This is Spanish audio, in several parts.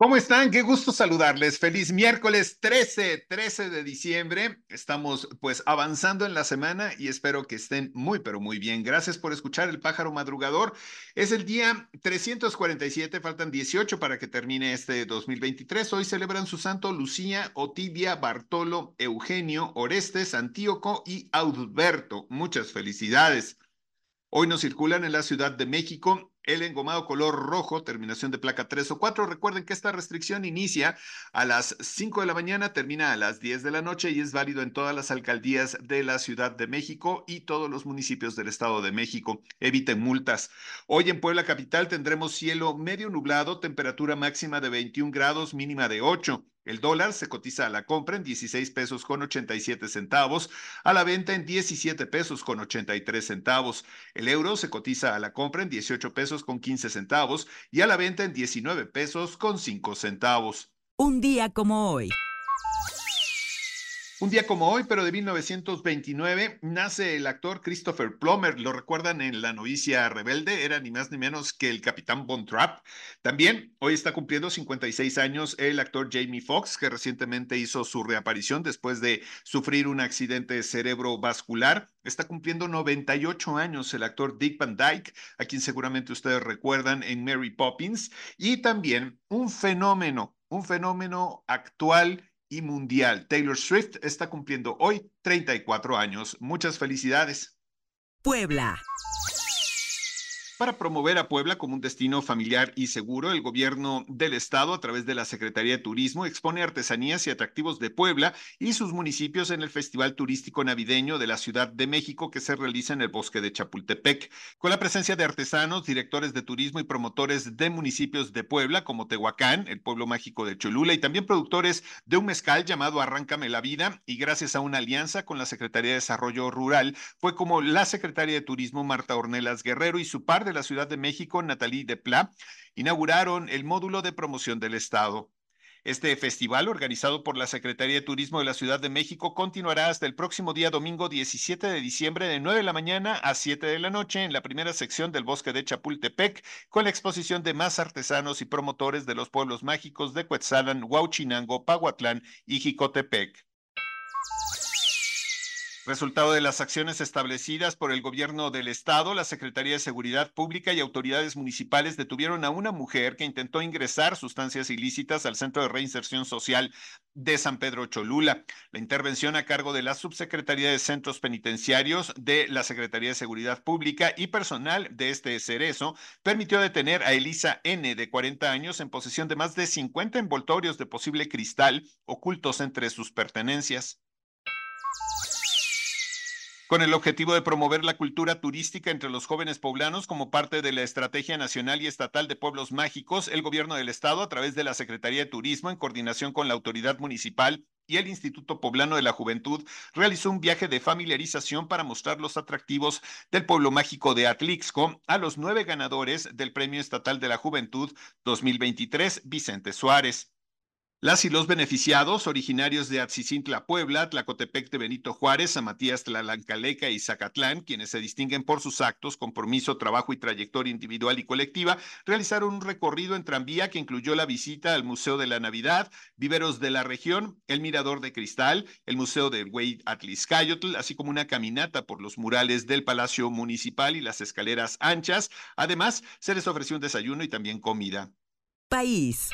¿Cómo están? Qué gusto saludarles. Feliz miércoles 13, 13 de diciembre. Estamos pues avanzando en la semana y espero que estén muy, pero muy bien. Gracias por escuchar el pájaro madrugador. Es el día 347, faltan 18 para que termine este 2023. Hoy celebran su santo Lucía, Otibia, Bartolo, Eugenio, Orestes, Antíoco y Alberto. Muchas felicidades. Hoy nos circulan en la Ciudad de México el engomado color rojo, terminación de placa 3 o 4. Recuerden que esta restricción inicia a las 5 de la mañana, termina a las 10 de la noche y es válido en todas las alcaldías de la Ciudad de México y todos los municipios del Estado de México. Eviten multas. Hoy en Puebla Capital tendremos cielo medio nublado, temperatura máxima de 21 grados, mínima de 8. El dólar se cotiza a la compra en 16 pesos con 87 centavos, a la venta en 17 pesos con 83 centavos. El euro se cotiza a la compra en 18 pesos con 15 centavos y a la venta en 19 pesos con 5 centavos. Un día como hoy. Un día como hoy, pero de 1929, nace el actor Christopher Plummer. Lo recuerdan en La novicia rebelde, era ni más ni menos que el capitán Von Trapp. También hoy está cumpliendo 56 años el actor Jamie Foxx, que recientemente hizo su reaparición después de sufrir un accidente cerebrovascular. Está cumpliendo 98 años el actor Dick Van Dyke, a quien seguramente ustedes recuerdan en Mary Poppins. Y también un fenómeno, un fenómeno actual y mundial. Taylor Swift está cumpliendo hoy 34 años. Muchas felicidades. Puebla. Para promover a Puebla como un destino familiar y seguro, el gobierno del estado, a través de la Secretaría de Turismo, expone artesanías y atractivos de Puebla y sus municipios en el Festival Turístico Navideño de la Ciudad de México que se realiza en el bosque de Chapultepec, con la presencia de artesanos, directores de turismo y promotores de municipios de Puebla, como Tehuacán, el pueblo mágico de Cholula, y también productores de un mezcal llamado Arráncame la Vida, y gracias a una alianza con la Secretaría de Desarrollo Rural, fue como la Secretaria de Turismo Marta Ornelas Guerrero y su par de la Ciudad de México, Natalie Depla, inauguraron el módulo de promoción del Estado. Este festival, organizado por la Secretaría de Turismo de la Ciudad de México, continuará hasta el próximo día domingo 17 de diciembre de 9 de la mañana a 7 de la noche en la primera sección del bosque de Chapultepec, con la exposición de más artesanos y promotores de los pueblos mágicos de Cuetzalan, Huauchinango, Pahuatlán y Jicotepec. Resultado de las acciones establecidas por el gobierno del estado, la Secretaría de Seguridad Pública y autoridades municipales detuvieron a una mujer que intentó ingresar sustancias ilícitas al Centro de Reinserción Social de San Pedro Cholula. La intervención a cargo de la Subsecretaría de Centros Penitenciarios de la Secretaría de Seguridad Pública y personal de este cerezo permitió detener a Elisa N, de 40 años, en posesión de más de 50 envoltorios de posible cristal ocultos entre sus pertenencias con el objetivo de promover la cultura turística entre los jóvenes poblanos como parte de la Estrategia Nacional y Estatal de Pueblos Mágicos, el Gobierno del Estado, a través de la Secretaría de Turismo, en coordinación con la Autoridad Municipal y el Instituto Poblano de la Juventud, realizó un viaje de familiarización para mostrar los atractivos del pueblo mágico de Atlixco a los nueve ganadores del Premio Estatal de la Juventud 2023, Vicente Suárez. Las y los beneficiados, originarios de Atzicintla, Puebla, Tlacotepec de Benito Juárez, Matías Tlalancaleca y Zacatlán, quienes se distinguen por sus actos, compromiso, trabajo y trayectoria individual y colectiva, realizaron un recorrido en tranvía que incluyó la visita al Museo de la Navidad, viveros de la región, el Mirador de Cristal, el Museo del Güey Atliscayotl, así como una caminata por los murales del Palacio Municipal y las escaleras anchas. Además, se les ofreció un desayuno y también comida. País.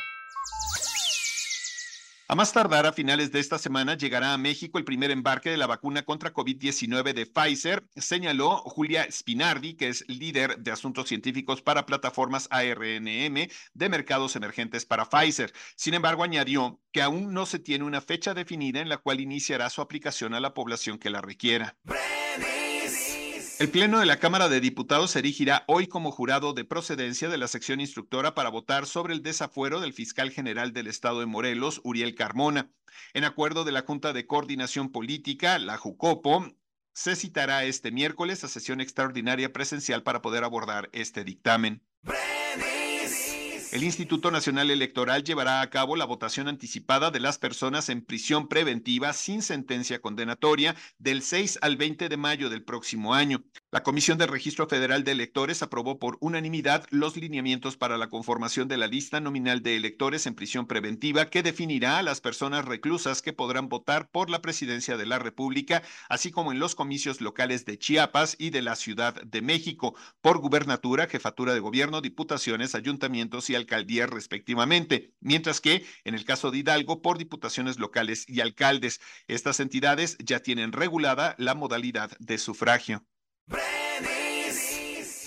A más tardar, a finales de esta semana, llegará a México el primer embarque de la vacuna contra COVID-19 de Pfizer, señaló Julia Spinardi, que es líder de asuntos científicos para plataformas ARNM de mercados emergentes para Pfizer. Sin embargo, añadió que aún no se tiene una fecha definida en la cual iniciará su aplicación a la población que la requiera. El Pleno de la Cámara de Diputados se erigirá hoy como jurado de procedencia de la sección instructora para votar sobre el desafuero del fiscal general del Estado de Morelos, Uriel Carmona. En acuerdo de la Junta de Coordinación Política, la JUCOPO, se citará este miércoles a sesión extraordinaria presencial para poder abordar este dictamen. El Instituto Nacional Electoral llevará a cabo la votación anticipada de las personas en prisión preventiva sin sentencia condenatoria del 6 al 20 de mayo del próximo año. La Comisión del Registro Federal de Electores aprobó por unanimidad los lineamientos para la conformación de la lista nominal de electores en prisión preventiva que definirá a las personas reclusas que podrán votar por la presidencia de la República, así como en los comicios locales de Chiapas y de la Ciudad de México, por gubernatura, jefatura de gobierno, diputaciones, ayuntamientos y alcaldías respectivamente, mientras que en el caso de Hidalgo por diputaciones locales y alcaldes. Estas entidades ya tienen regulada la modalidad de sufragio.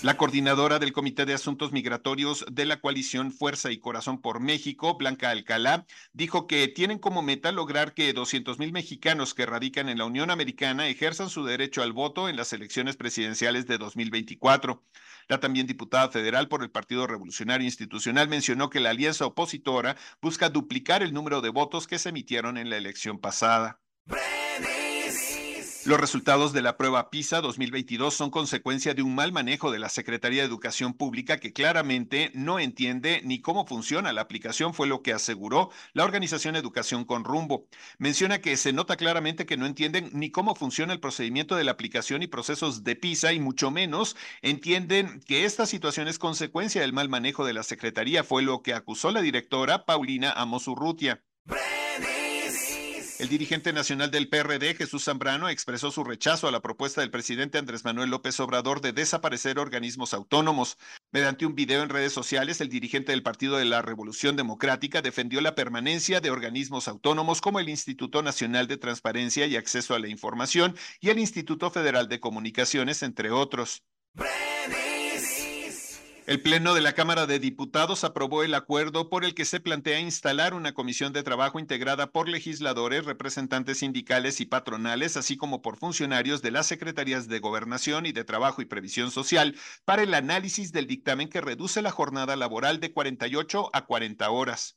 La coordinadora del Comité de Asuntos Migratorios de la coalición Fuerza y Corazón por México, Blanca Alcalá, dijo que tienen como meta lograr que 200 mil mexicanos que radican en la Unión Americana ejerzan su derecho al voto en las elecciones presidenciales de 2024. La también diputada federal por el Partido Revolucionario Institucional mencionó que la alianza opositora busca duplicar el número de votos que se emitieron en la elección pasada. Los resultados de la prueba PISA 2022 son consecuencia de un mal manejo de la Secretaría de Educación Pública que claramente no entiende ni cómo funciona la aplicación, fue lo que aseguró la organización Educación con Rumbo. Menciona que se nota claramente que no entienden ni cómo funciona el procedimiento de la aplicación y procesos de PISA y mucho menos entienden que esta situación es consecuencia del mal manejo de la Secretaría, fue lo que acusó la directora Paulina Amosurrutia. El dirigente nacional del PRD, Jesús Zambrano, expresó su rechazo a la propuesta del presidente Andrés Manuel López Obrador de desaparecer organismos autónomos. Mediante un video en redes sociales, el dirigente del Partido de la Revolución Democrática defendió la permanencia de organismos autónomos como el Instituto Nacional de Transparencia y Acceso a la Información y el Instituto Federal de Comunicaciones, entre otros. El Pleno de la Cámara de Diputados aprobó el acuerdo por el que se plantea instalar una comisión de trabajo integrada por legisladores, representantes sindicales y patronales, así como por funcionarios de las Secretarías de Gobernación y de Trabajo y Previsión Social, para el análisis del dictamen que reduce la jornada laboral de 48 a 40 horas.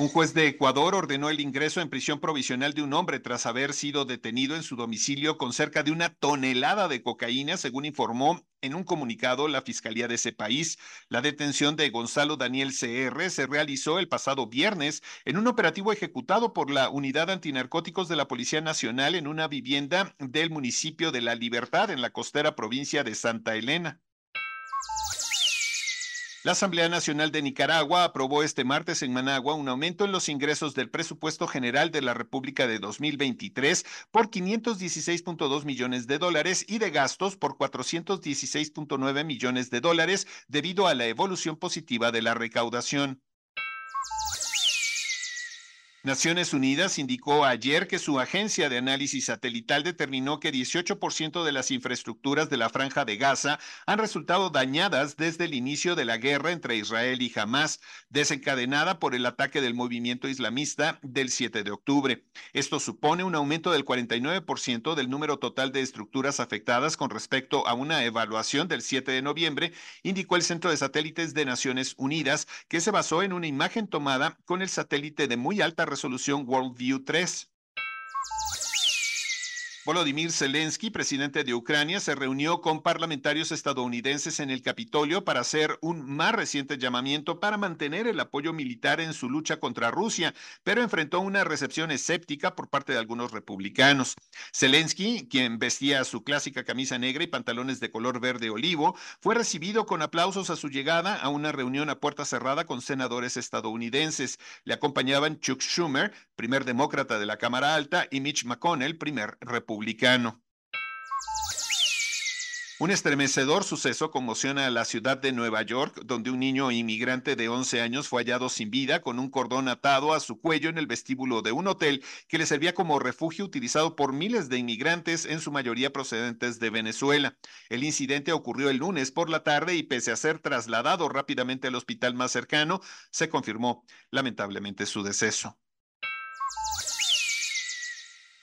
Un juez de Ecuador ordenó el ingreso en prisión provisional de un hombre tras haber sido detenido en su domicilio con cerca de una tonelada de cocaína, según informó en un comunicado la Fiscalía de ese país. La detención de Gonzalo Daniel CR se realizó el pasado viernes en un operativo ejecutado por la Unidad Antinarcóticos de la Policía Nacional en una vivienda del municipio de La Libertad en la costera provincia de Santa Elena. La Asamblea Nacional de Nicaragua aprobó este martes en Managua un aumento en los ingresos del presupuesto general de la República de 2023 por 516.2 millones de dólares y de gastos por 416.9 millones de dólares debido a la evolución positiva de la recaudación. Naciones Unidas indicó ayer que su agencia de análisis satelital determinó que 18% de las infraestructuras de la franja de Gaza han resultado dañadas desde el inicio de la guerra entre Israel y Hamas, desencadenada por el ataque del movimiento islamista del 7 de octubre. Esto supone un aumento del 49% del número total de estructuras afectadas con respecto a una evaluación del 7 de noviembre, indicó el Centro de Satélites de Naciones Unidas, que se basó en una imagen tomada con el satélite de muy alta resolución Worldview 3. Volodymyr Zelensky, presidente de Ucrania, se reunió con parlamentarios estadounidenses en el Capitolio para hacer un más reciente llamamiento para mantener el apoyo militar en su lucha contra Rusia, pero enfrentó una recepción escéptica por parte de algunos republicanos. Zelensky, quien vestía su clásica camisa negra y pantalones de color verde olivo, fue recibido con aplausos a su llegada a una reunión a puerta cerrada con senadores estadounidenses. Le acompañaban Chuck Schumer, primer demócrata de la Cámara Alta, y Mitch McConnell, primer republicano. Un estremecedor suceso conmociona a la ciudad de Nueva York, donde un niño inmigrante de 11 años fue hallado sin vida con un cordón atado a su cuello en el vestíbulo de un hotel que le servía como refugio utilizado por miles de inmigrantes, en su mayoría procedentes de Venezuela. El incidente ocurrió el lunes por la tarde y pese a ser trasladado rápidamente al hospital más cercano, se confirmó lamentablemente su deceso.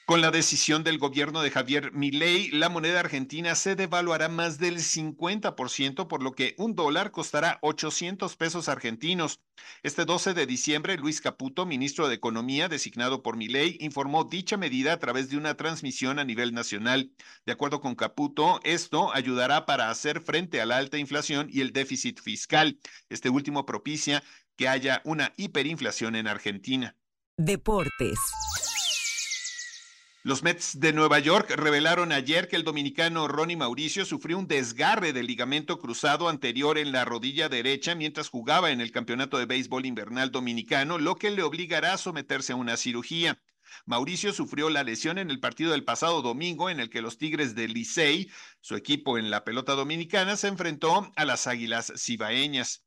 Con la decisión del gobierno de Javier Milei, la moneda argentina se devaluará más del 50%, por lo que un dólar costará 800 pesos argentinos. Este 12 de diciembre, Luis Caputo, ministro de Economía designado por Milei, informó dicha medida a través de una transmisión a nivel nacional. De acuerdo con Caputo, esto ayudará para hacer frente a la alta inflación y el déficit fiscal. Este último propicia que haya una hiperinflación en Argentina. Deportes. Los Mets de Nueva York revelaron ayer que el dominicano Ronnie Mauricio sufrió un desgarre del ligamento cruzado anterior en la rodilla derecha mientras jugaba en el Campeonato de Béisbol Invernal Dominicano, lo que le obligará a someterse a una cirugía. Mauricio sufrió la lesión en el partido del pasado domingo en el que los Tigres de Licey, su equipo en la pelota dominicana, se enfrentó a las Águilas Cibaeñas.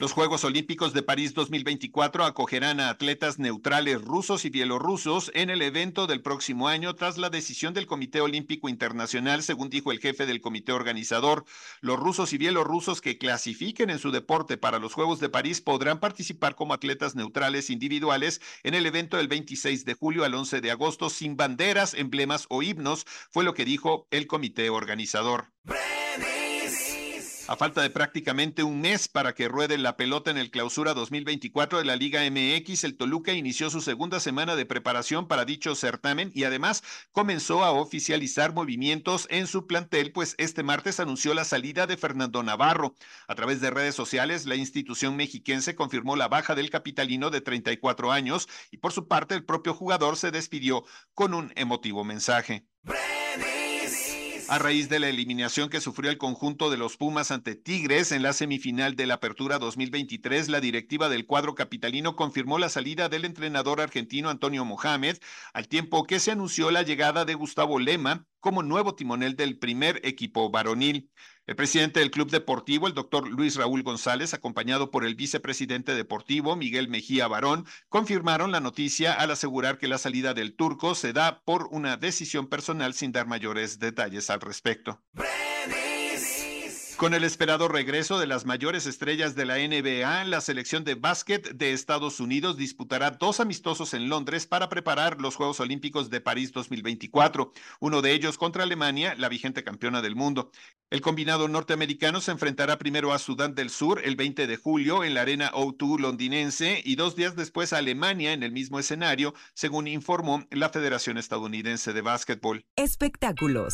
Los Juegos Olímpicos de París 2024 acogerán a atletas neutrales rusos y bielorrusos en el evento del próximo año tras la decisión del Comité Olímpico Internacional, según dijo el jefe del comité organizador. Los rusos y bielorrusos que clasifiquen en su deporte para los Juegos de París podrán participar como atletas neutrales individuales en el evento del 26 de julio al 11 de agosto sin banderas, emblemas o himnos, fue lo que dijo el comité organizador. A falta de prácticamente un mes para que ruede la pelota en el clausura 2024 de la Liga MX, el Toluca inició su segunda semana de preparación para dicho certamen y además comenzó a oficializar movimientos en su plantel, pues este martes anunció la salida de Fernando Navarro. A través de redes sociales, la institución mexiquense confirmó la baja del capitalino de 34 años y por su parte el propio jugador se despidió con un emotivo mensaje. A raíz de la eliminación que sufrió el conjunto de los Pumas ante Tigres en la semifinal de la Apertura 2023, la directiva del cuadro capitalino confirmó la salida del entrenador argentino Antonio Mohamed, al tiempo que se anunció la llegada de Gustavo Lema como nuevo timonel del primer equipo varonil. El presidente del club deportivo, el doctor Luis Raúl González, acompañado por el vicepresidente deportivo, Miguel Mejía Barón, confirmaron la noticia al asegurar que la salida del turco se da por una decisión personal sin dar mayores detalles al respecto. Con el esperado regreso de las mayores estrellas de la NBA, la selección de básquet de Estados Unidos disputará dos amistosos en Londres para preparar los Juegos Olímpicos de París 2024, uno de ellos contra Alemania, la vigente campeona del mundo. El combinado norteamericano se enfrentará primero a Sudán del Sur el 20 de julio en la arena O2 londinense y dos días después a Alemania en el mismo escenario, según informó la Federación Estadounidense de Básquetbol. Espectáculos.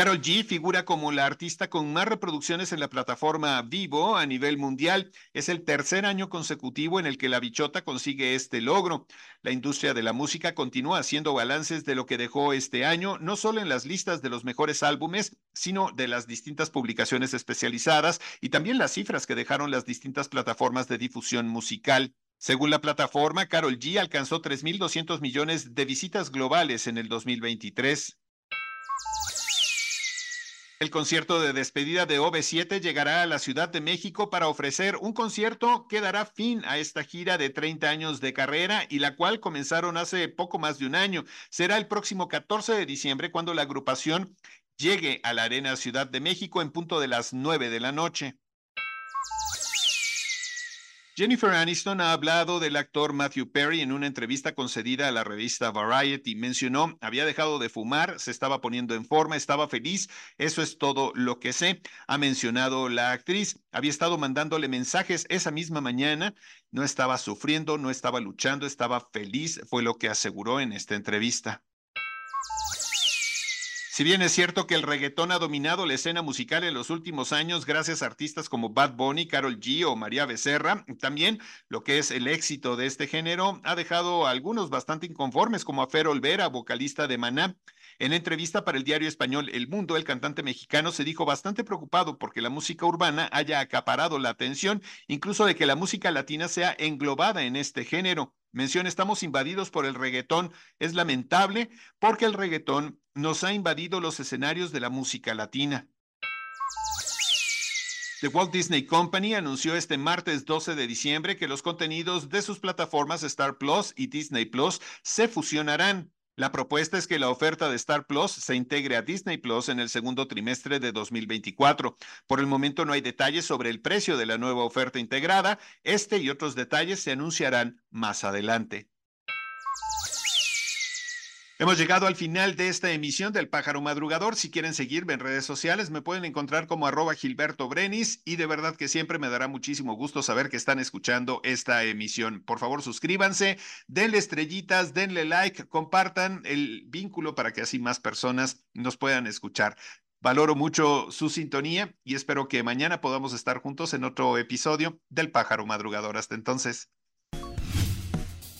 Carol G figura como la artista con más reproducciones en la plataforma Vivo a nivel mundial. Es el tercer año consecutivo en el que la bichota consigue este logro. La industria de la música continúa haciendo balances de lo que dejó este año, no solo en las listas de los mejores álbumes, sino de las distintas publicaciones especializadas y también las cifras que dejaron las distintas plataformas de difusión musical. Según la plataforma, Carol G alcanzó 3.200 millones de visitas globales en el 2023. El concierto de despedida de OV7 llegará a la Ciudad de México para ofrecer un concierto que dará fin a esta gira de 30 años de carrera y la cual comenzaron hace poco más de un año. Será el próximo 14 de diciembre cuando la agrupación llegue a la Arena Ciudad de México en punto de las 9 de la noche. Jennifer Aniston ha hablado del actor Matthew Perry en una entrevista concedida a la revista Variety. Mencionó, había dejado de fumar, se estaba poniendo en forma, estaba feliz, eso es todo lo que sé. Ha mencionado la actriz, había estado mandándole mensajes esa misma mañana, no estaba sufriendo, no estaba luchando, estaba feliz, fue lo que aseguró en esta entrevista. Si bien es cierto que el reggaetón ha dominado la escena musical en los últimos años gracias a artistas como Bad Bunny, Carol G o María Becerra, también lo que es el éxito de este género ha dejado a algunos bastante inconformes como a Fer Olvera, vocalista de Maná. En entrevista para el diario español El Mundo, el cantante mexicano se dijo bastante preocupado porque la música urbana haya acaparado la atención, incluso de que la música latina sea englobada en este género. Menciona, estamos invadidos por el reggaetón. Es lamentable porque el reggaetón nos ha invadido los escenarios de la música latina. The Walt Disney Company anunció este martes 12 de diciembre que los contenidos de sus plataformas Star Plus y Disney Plus se fusionarán. La propuesta es que la oferta de Star Plus se integre a Disney Plus en el segundo trimestre de 2024. Por el momento no hay detalles sobre el precio de la nueva oferta integrada. Este y otros detalles se anunciarán más adelante. Hemos llegado al final de esta emisión del Pájaro Madrugador. Si quieren seguirme en redes sociales, me pueden encontrar como arroba Gilberto Brenis y de verdad que siempre me dará muchísimo gusto saber que están escuchando esta emisión. Por favor, suscríbanse, denle estrellitas, denle like, compartan el vínculo para que así más personas nos puedan escuchar. Valoro mucho su sintonía y espero que mañana podamos estar juntos en otro episodio del Pájaro Madrugador. Hasta entonces.